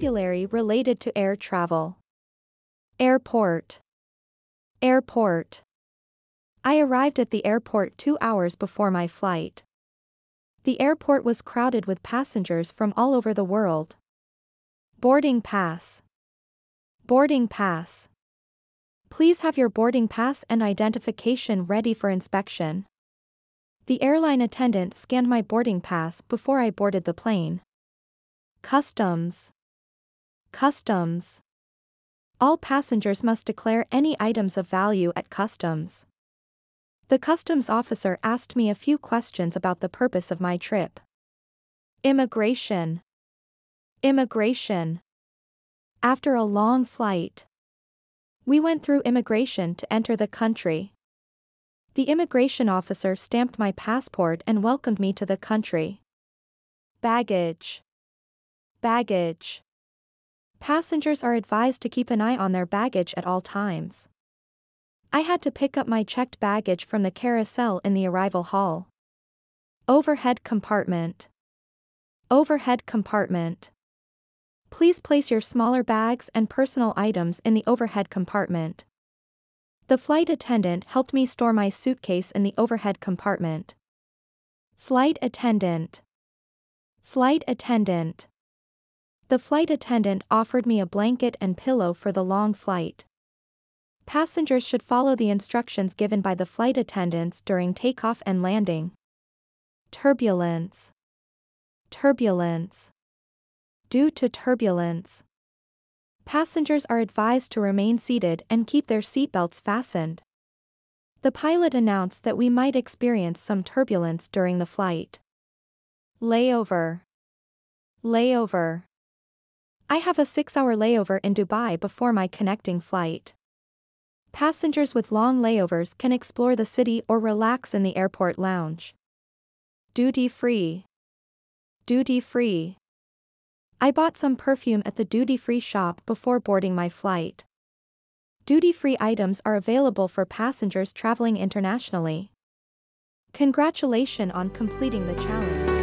Vocabulary related to air travel. Airport. Airport. I arrived at the airport two hours before my flight. The airport was crowded with passengers from all over the world. Boarding pass. Boarding pass. Please have your boarding pass and identification ready for inspection. The airline attendant scanned my boarding pass before I boarded the plane. Customs. Customs. All passengers must declare any items of value at customs. The customs officer asked me a few questions about the purpose of my trip. Immigration. Immigration. After a long flight, we went through immigration to enter the country. The immigration officer stamped my passport and welcomed me to the country. Baggage. Baggage. Passengers are advised to keep an eye on their baggage at all times. I had to pick up my checked baggage from the carousel in the arrival hall. Overhead compartment. Overhead compartment. Please place your smaller bags and personal items in the overhead compartment. The flight attendant helped me store my suitcase in the overhead compartment. Flight attendant. Flight attendant. The flight attendant offered me a blanket and pillow for the long flight. Passengers should follow the instructions given by the flight attendants during takeoff and landing. Turbulence. Turbulence. Due to turbulence. Passengers are advised to remain seated and keep their seatbelts fastened. The pilot announced that we might experience some turbulence during the flight. Layover. Layover. I have a six hour layover in Dubai before my connecting flight. Passengers with long layovers can explore the city or relax in the airport lounge. Duty free. Duty free. I bought some perfume at the duty free shop before boarding my flight. Duty free items are available for passengers traveling internationally. Congratulations on completing the challenge.